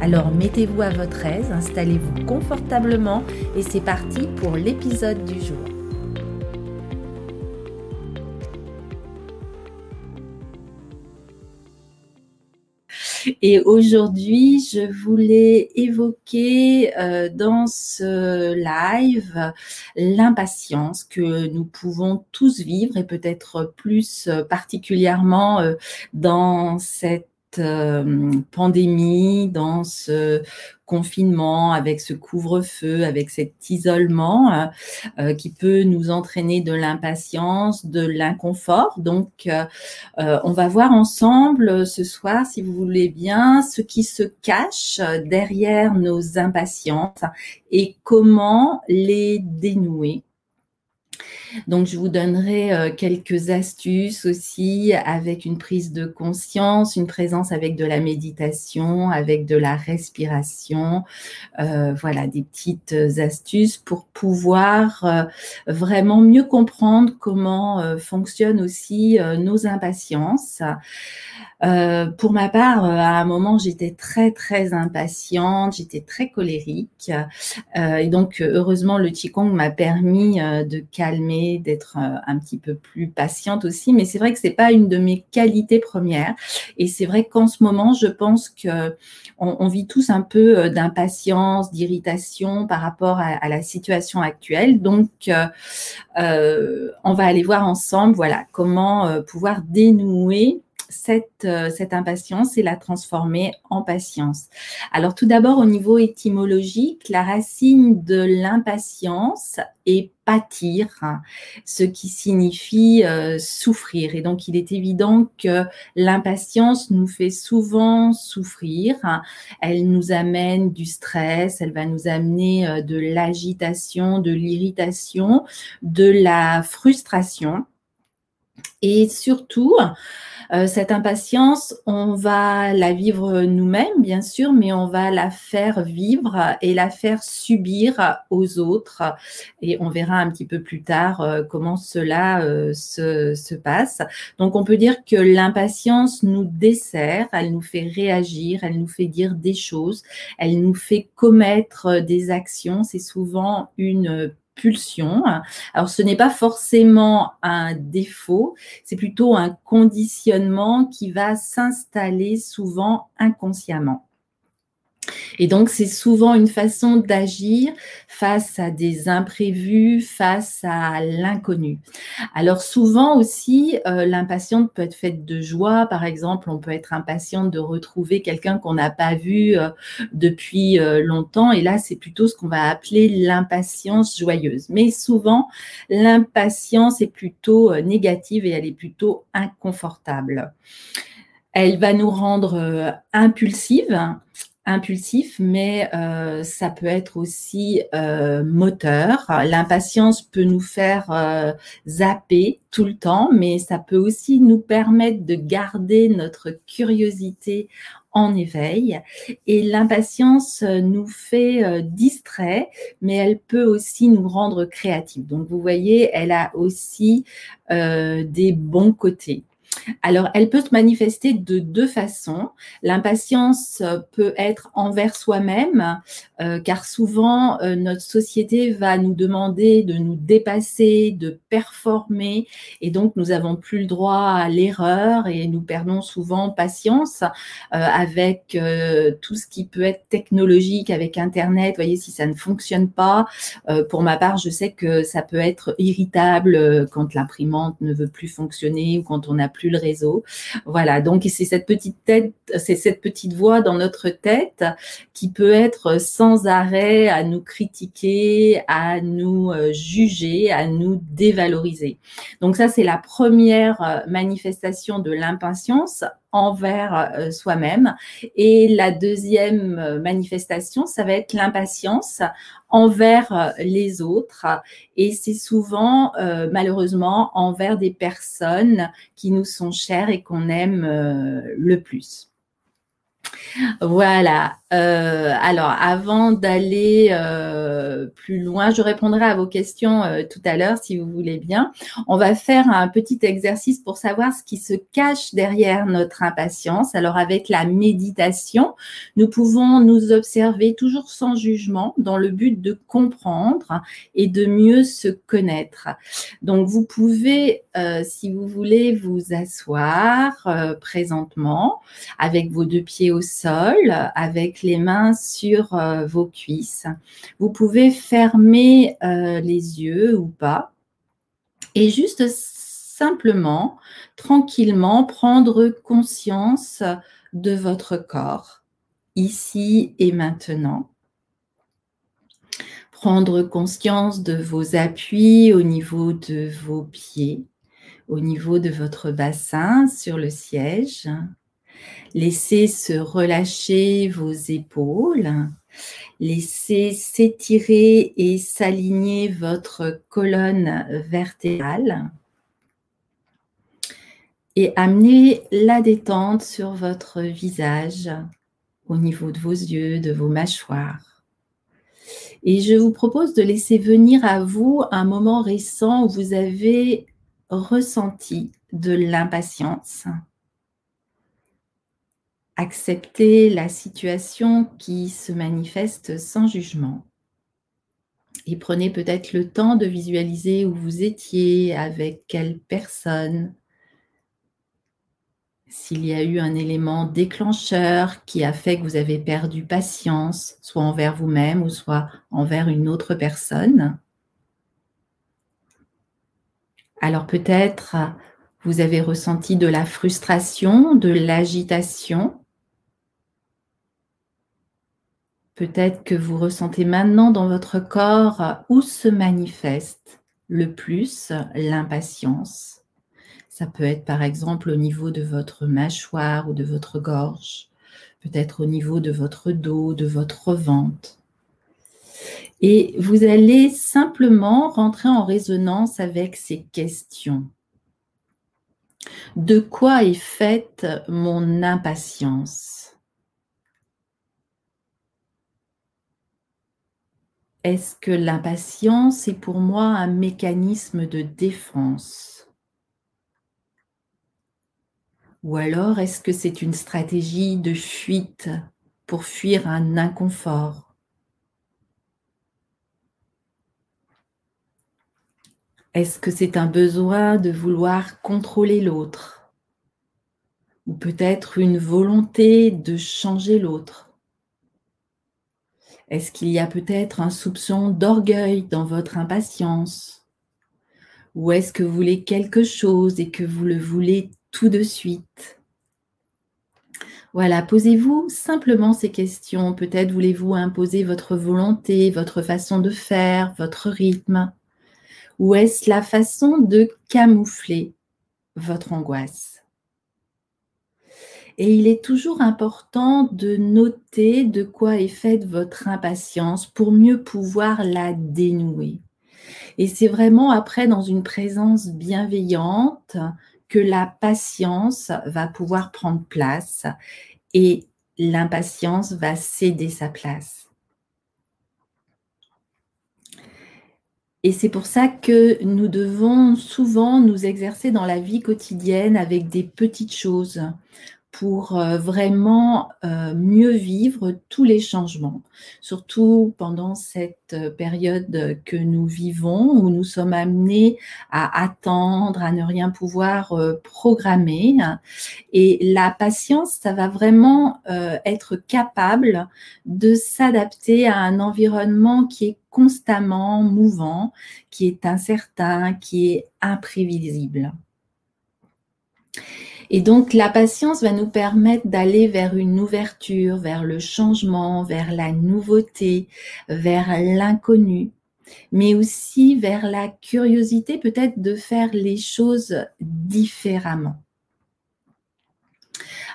Alors mettez-vous à votre aise, installez-vous confortablement et c'est parti pour l'épisode du jour. Et aujourd'hui, je voulais évoquer euh, dans ce live l'impatience que nous pouvons tous vivre et peut-être plus particulièrement euh, dans cette euh, pandémie, dans ce confinement, avec ce couvre-feu, avec cet isolement euh, euh, qui peut nous entraîner de l'impatience, de l'inconfort. Donc, on va voir ensemble ce soir, si vous voulez bien, ce qui se cache derrière nos impatiences et comment les dénouer. Donc, je vous donnerai euh, quelques astuces aussi avec une prise de conscience, une présence avec de la méditation, avec de la respiration. Euh, voilà, des petites astuces pour pouvoir euh, vraiment mieux comprendre comment fonctionnent aussi nos impatiences. Euh, pour ma part, euh, à un moment, j'étais très très impatiente, j'étais très colérique, euh, et donc heureusement le qigong m'a permis de calmer, d'être un petit peu plus patiente aussi. Mais c'est vrai que c'est pas une de mes qualités premières, et c'est vrai qu'en ce moment, je pense que on, vit tous un peu d'impatience, d'irritation par rapport à, à, la situation actuelle. Donc, on va aller voir ensemble, voilà, comment pouvoir dénouer cette, euh, cette impatience et la transformer en patience. Alors tout d'abord au niveau étymologique, la racine de l'impatience est pâtir, ce qui signifie euh, souffrir. Et donc il est évident que l'impatience nous fait souvent souffrir. Elle nous amène du stress, elle va nous amener euh, de l'agitation, de l'irritation, de la frustration. Et surtout, euh, cette impatience, on va la vivre nous-mêmes, bien sûr, mais on va la faire vivre et la faire subir aux autres. Et on verra un petit peu plus tard euh, comment cela euh, se, se, passe. Donc, on peut dire que l'impatience nous dessert, elle nous fait réagir, elle nous fait dire des choses, elle nous fait commettre des actions. C'est souvent une Alors ce n'est pas forcément un défaut, c'est plutôt un conditionnement qui va s'installer souvent inconsciemment. Et donc, c'est souvent une façon d'agir face à des imprévus, face à l'inconnu. Alors, souvent aussi, euh, l'impatience peut être faite de joie. Par exemple, on peut être impatient de retrouver quelqu'un qu'on n'a pas vu euh, depuis euh, longtemps. Et là, c'est plutôt ce qu'on va appeler l'impatience joyeuse. Mais souvent, l'impatience est plutôt négative et elle est plutôt inconfortable. Elle va nous rendre impulsives impulsif, mais euh, ça peut être aussi euh, moteur. L'impatience peut nous faire euh, zapper tout le temps, mais ça peut aussi nous permettre de garder notre curiosité en éveil. Et l'impatience nous fait distrait, mais elle peut aussi nous rendre créatifs. Donc vous voyez, elle a aussi des bons côtés. Alors, elle peut se manifester de deux façons. L'impatience peut être envers soi-même, euh, car souvent euh, notre société va nous demander de nous dépasser, de performer, et donc nous n'avons plus le droit à l'erreur et nous perdons souvent patience euh, avec tout ce qui peut être technologique, avec Internet. Vous voyez, si ça ne fonctionne pas, pour ma part, je sais que ça peut être irritable quand l'imprimante ne veut plus fonctionner ou quand on n'a plus le réseau. Voilà, donc c'est cette petite tête, c'est cette petite voix dans notre tête qui peut être sans arrêt à nous critiquer, à nous euh, juger, à nous dévaloriser. Donc ça, c'est la première euh, manifestation de l'impatience envers euh, soi-même. Et la deuxième euh, manifestation, ça va être l'impatience envers euh, les autres. Et c'est souvent, malheureusement, envers des personnes qui nous sont chères et qu'on aime le plus. Voilà. Euh, alors, avant d'aller euh, plus loin, je répondrai à vos questions euh, tout à l'heure, si vous voulez bien. On va faire un petit exercice pour savoir ce qui se cache derrière notre impatience. Alors, avec la méditation, nous pouvons nous observer toujours sans jugement, dans le but de comprendre et de mieux se connaître. Donc, vous pouvez, si vous voulez, vous asseoir présentement avec vos deux pieds au sol avec les mains sur euh, vos cuisses. Vous pouvez fermer euh, les yeux ou pas et juste simplement, tranquillement, prendre conscience de votre corps, ici et maintenant. Prendre conscience de vos appuis au niveau de vos pieds, au niveau de votre bassin sur le siège. Laissez se relâcher vos épaules. Laissez s'étirer et s'aligner votre colonne vertébrale. Et amenez la détente sur votre visage, au niveau de vos yeux, de vos mâchoires. Et je vous propose de laisser venir à vous un moment récent où vous avez ressenti de l'impatience Acceptez la situation qui se manifeste sans jugement. Et prenez peut-être le temps de visualiser où vous étiez, avec quelle personne, s'il y a eu un élément déclencheur qui a fait que vous avez perdu patience, soit envers vous-même ou soit envers une autre personne. Alors peut-être vous avez ressenti de la frustration, de l'agitation, Peut-être que vous ressentez maintenant dans votre corps où se manifeste le plus l'impatience. Ça peut être par exemple au niveau de votre mâchoire ou de votre gorge, peut-être au niveau de votre dos, de votre ventre. Et vous allez simplement rentrer en résonance avec ces questions. De quoi est faite mon impatience? Est-ce que l'impatience est pour moi un mécanisme de défense? Ou alors est-ce que c'est une stratégie de fuite pour fuir un inconfort? Est-ce que c'est un besoin de vouloir contrôler l'autre? Ou peut-être une volonté de changer l'autre? Est-ce qu'il y a peut-être un soupçon d'orgueil dans votre impatience? Ou est-ce que vous voulez quelque chose et que vous le voulez tout de suite? Voilà, posez-vous simplement ces questions. Peut-être voulez-vous imposer votre volonté, votre façon de faire, votre rythme. Ou est-ce la façon de camoufler votre angoisse? Et il est toujours important de noter de quoi est faite votre impatience pour mieux pouvoir la dénouer. Et c'est vraiment après dans une présence bienveillante que la patience va pouvoir prendre place et l'impatience va céder sa place. Et c'est pour ça que nous devons souvent nous exercer dans la vie quotidienne avec des petites choses pour euh, vraiment euh, mieux vivre tous les changements, surtout pendant cette euh, période que nous vivons où nous sommes amenés à attendre, à ne rien pouvoir programmer. Et la patience, ça va vraiment être capable de s'adapter à un environnement qui est constamment mouvant, qui est incertain, qui est imprévisible. Et donc la patience va nous permettre d'aller vers une ouverture, vers le changement, vers la nouveauté, vers l'inconnu, mais aussi vers la curiosité peut-être de faire les choses différemment.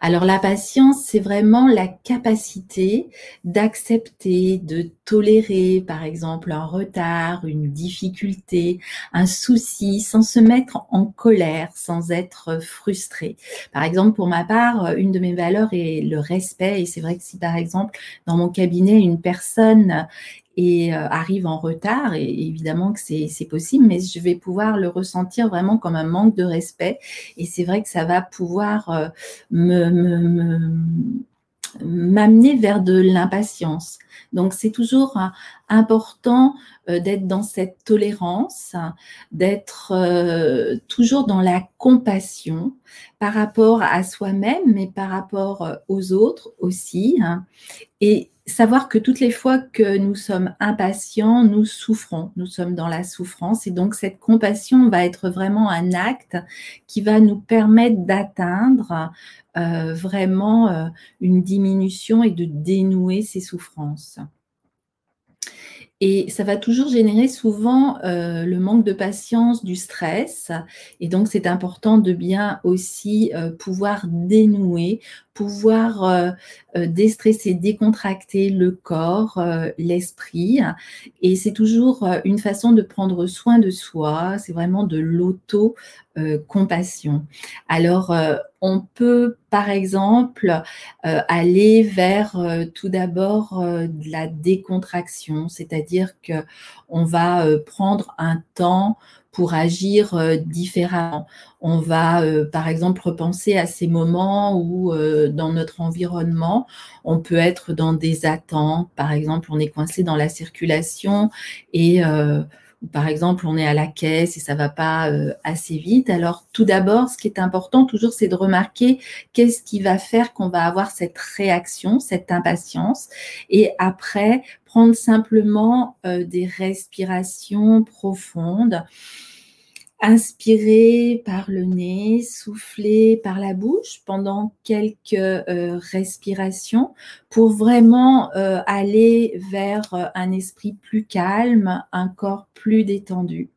Alors la patience, c'est vraiment la capacité d'accepter, de tolérer par exemple un retard, une difficulté, un souci sans se mettre en colère, sans être frustré. Par exemple, pour ma part, une de mes valeurs est le respect et c'est vrai que si par exemple dans mon cabinet une personne et euh, arrive en retard, et évidemment que c'est possible, mais je vais pouvoir le ressentir vraiment comme un manque de respect. Et c'est vrai que ça va pouvoir euh, me, m'amener vers de l'impatience. Donc c'est toujours euh, important d'être dans cette tolérance, d'être toujours dans la compassion par rapport à soi-même, mais par rapport aux autres aussi. Hein. Et savoir que toutes les fois que nous sommes impatients, nous souffrons, nous sommes dans la souffrance et donc cette compassion va être vraiment un acte qui va nous permettre d'atteindre euh, vraiment euh, une diminution et de dénouer ces souffrances. Et ça va toujours générer souvent euh, le manque de patience, du stress. Et donc, c'est important de bien aussi pouvoir dénouer pouvoir euh, euh, déstresser, décontracter le corps, euh, l'esprit. Et c'est toujours une façon de prendre soin de soi, c'est vraiment de l'auto-compassion. Alors, on peut, par exemple, aller vers tout d'abord la décontraction, c'est-à-dire que on va prendre un temps pour agir euh, différemment. On va, euh, par exemple, repenser à ces moments où, euh, dans notre environnement, on peut être dans des attentes. Par exemple, on est coincé dans la circulation et par exemple, on est à la caisse et ça va pas assez vite. Alors, tout d'abord, ce qui est important toujours, c'est de remarquer qu'est-ce qui va faire qu'on va avoir cette réaction, cette impatience. Et après, prendre simplement euh, des respirations profondes. Inspirer par le nez, souffler par la bouche pendant quelques euh, respirations pour vraiment euh, aller vers un esprit plus calme, un corps plus détendu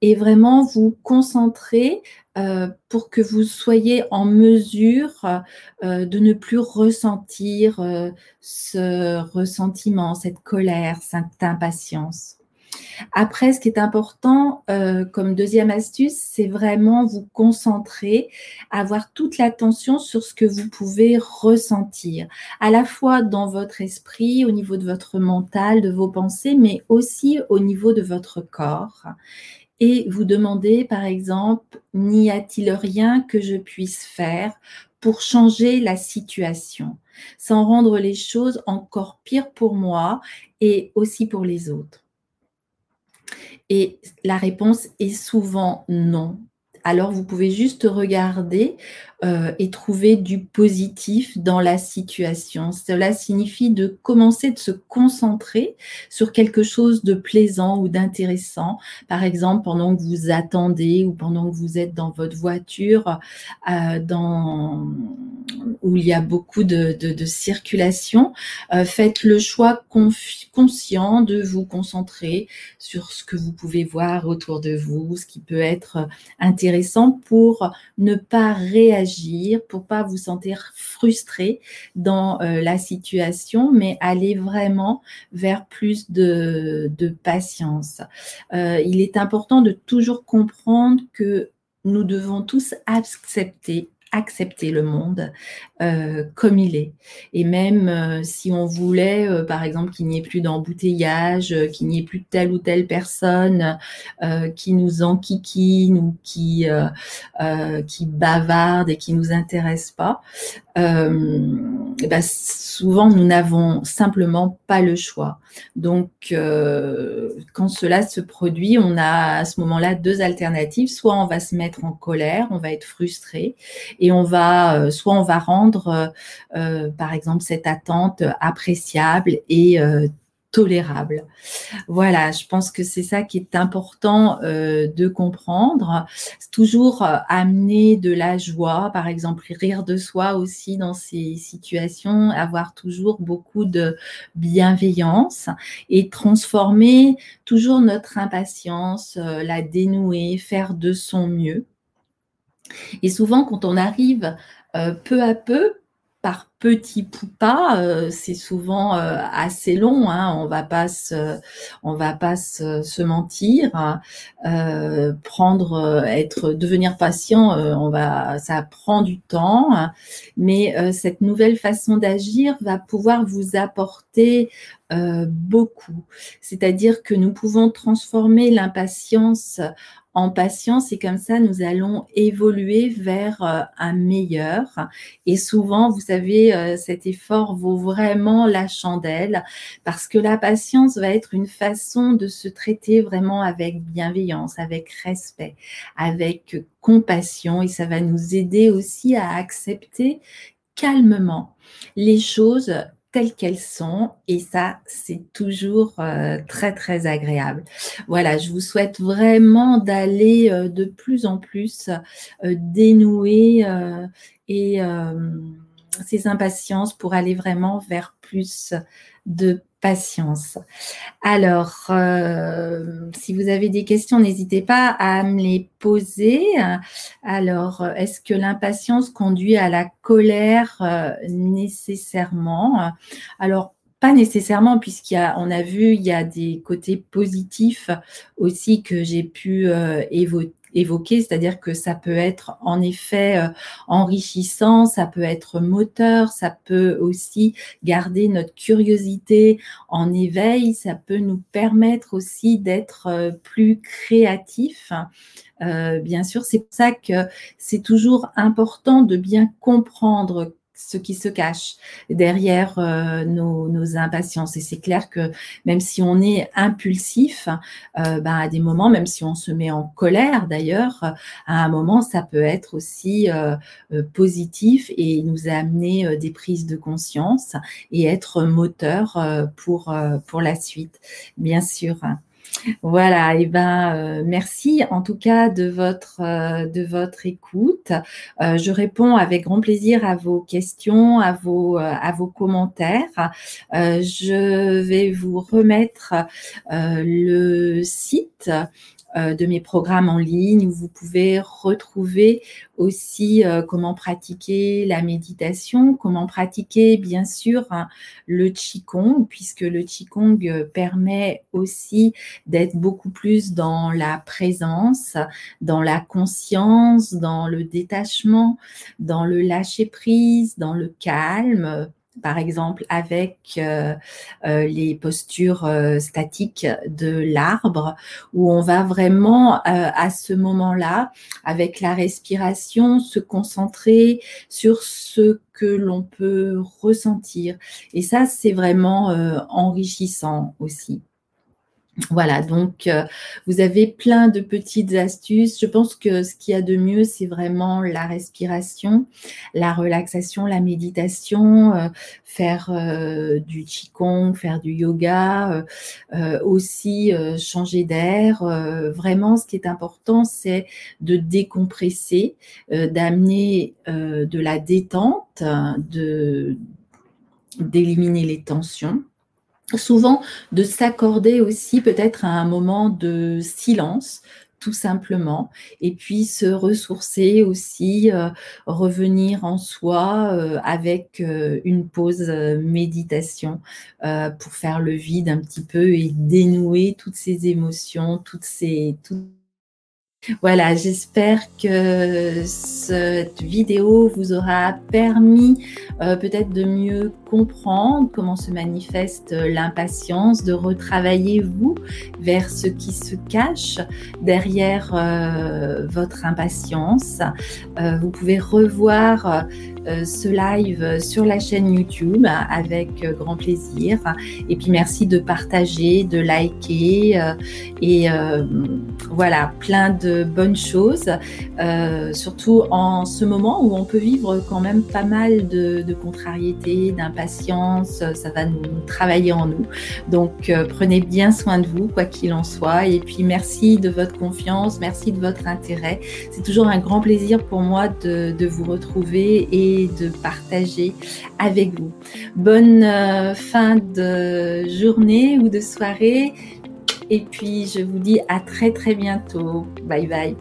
et vraiment vous concentrer euh, pour que vous soyez en mesure euh, de ne plus ressentir euh, ce ressentiment, cette colère, cette impatience. Après, ce qui est important comme deuxième astuce, c'est vraiment vous concentrer, avoir toute l'attention sur ce que vous pouvez ressentir, à la fois dans votre esprit, au niveau de votre mental, de vos pensées, mais aussi au niveau de votre corps. Et vous demandez, par exemple, n'y a-t-il rien que je puisse faire pour changer la situation, sans rendre les choses encore pires pour moi et aussi pour les autres? Et la réponse est souvent non alors vous pouvez juste regarder euh, et trouver du positif dans la situation. Cela signifie de commencer de se concentrer sur quelque chose de plaisant ou d'intéressant. Par exemple, pendant que vous attendez ou pendant que vous êtes dans votre voiture, euh, où il y a beaucoup de, circulation, euh, faites le choix conscient de vous concentrer sur ce que vous pouvez voir autour de vous, ce qui peut être intéressant pour ne pas réagir, pour pas vous sentir frustré dans euh, la situation, mais aller vraiment vers plus de, patience. Euh, il est important de toujours comprendre que nous devons tous accepter accepter le monde euh, comme il est. Et même euh, si on voulait, euh, par exemple, qu'il n'y ait plus d'embouteillage, qu'il n'y ait plus telle ou telle personne qui nous enquiquine ou qui, qui bavarde et qui nous intéresse pas, et ben souvent nous n'avons simplement pas le choix. Donc, quand cela se produit, on a à ce moment-là deux alternatives. Soit on va se mettre en colère, on va être frustré, on va, soit on va rendre euh, euh, par exemple, cette attente appréciable et euh, tolérable. Voilà, je pense que c'est ça qui est important de comprendre. Toujours amener de la joie, par exemple, rire de soi aussi dans ces situations, avoir toujours beaucoup de bienveillance et transformer toujours notre impatience, la dénouer, faire de son mieux. Et souvent, quand on arrive peu à peu, par petits pas, euh, c'est souvent euh, assez long. Hein, on va va pas se, mentir. Hein. Euh, prendre, être, devenir patient, on va, ça prend du temps. Hein. mais cette nouvelle façon d'agir va pouvoir vous apporter beaucoup. C'est-à-dire que nous pouvons transformer l'impatience en patience et comme ça, nous allons évoluer vers euh, un meilleur. Et souvent, vous savez, euh, cet effort vaut vraiment la chandelle parce que la patience va être une façon de se traiter vraiment avec bienveillance, avec respect, avec compassion et ça va nous aider aussi à accepter calmement les choses qu'elles sont et ça c'est toujours euh, très très agréable. Voilà, je vous souhaite vraiment d'aller euh, de plus en plus euh, dénouer et ces impatiences pour aller vraiment vers plus de Alors, euh, si vous avez des questions, n'hésitez pas à me les poser. Alors, est-ce que l'impatience conduit à la colère euh, nécessairement? Alors, pas nécessairement, puisqu'on a, a vu, il y a des côtés positifs aussi que j'ai pu euh, évoquer évoqué, c'est-à-dire que ça peut être en effet euh, enrichissant, ça peut être moteur, ça peut aussi garder notre curiosité en éveil, ça peut nous permettre aussi d'être euh, plus créatifs. Euh, bien sûr, c'est pour ça que c'est toujours important de bien comprendre ce qui se cache derrière euh, nos, impatiences. Et c'est clair que même si on est impulsif, euh, ben, à des moments, même si on se met en colère d'ailleurs, à un moment, ça peut être aussi euh, positif et nous amener des prises de conscience et être moteur pour, pour la suite, bien sûr. Voilà, et eh ben euh, merci en tout cas de votre euh, de votre écoute. Euh, je réponds avec grand plaisir à vos questions, à vos à vos commentaires. je vais vous remettre le site de mes programmes en ligne où vous pouvez retrouver aussi euh, comment pratiquer la méditation, comment pratiquer bien sûr hein, le Qigong, puisque le Qigong euh, permet aussi d'être beaucoup plus dans la présence, dans la conscience, dans le détachement, dans le lâcher prise, dans le calme par exemple avec euh, euh, les postures euh, statiques de l'arbre, où on va vraiment à ce moment-là, avec la respiration, se concentrer sur ce que l'on peut ressentir. Et ça, c'est vraiment enrichissant aussi. Voilà, donc euh, vous avez plein de petites astuces. Je pense que ce qu'il y a de mieux, c'est vraiment la respiration, la relaxation, la méditation, euh, faire euh, du qigong, faire du yoga, aussi changer d'air. vraiment, ce qui est important, c'est de décompresser, d'amener de la détente, de d'éliminer les tensions souvent de s'accorder aussi peut-être à un moment de silence tout simplement, et puis se ressourcer aussi, euh, revenir en soi euh, avec euh, une pause méditation pour faire le vide un petit peu et dénouer toutes ces émotions, toutes ces, voilà, j'espère que cette vidéo vous aura permis euh, peut-être de mieux comprendre comment se manifeste l'impatience, de retravailler vous vers ce qui se cache derrière euh, votre impatience. Euh, vous pouvez revoir ce live sur la chaîne YouTube avec grand plaisir. Et puis merci de partager, de liker et voilà, plein de bonnes choses, euh, surtout en ce moment où on peut vivre quand même pas mal de, contrariétés, d'impatience, ça va nous, travailler en nous. Donc euh, prenez bien soin de vous, quoi qu'il en soit, et puis merci de votre confiance, merci de votre intérêt. C'est toujours un grand plaisir pour moi de, vous retrouver de partager avec vous. Bonne euh, fin de journée ou de soirée. Et puis, je vous dis à très très bientôt. Bye bye.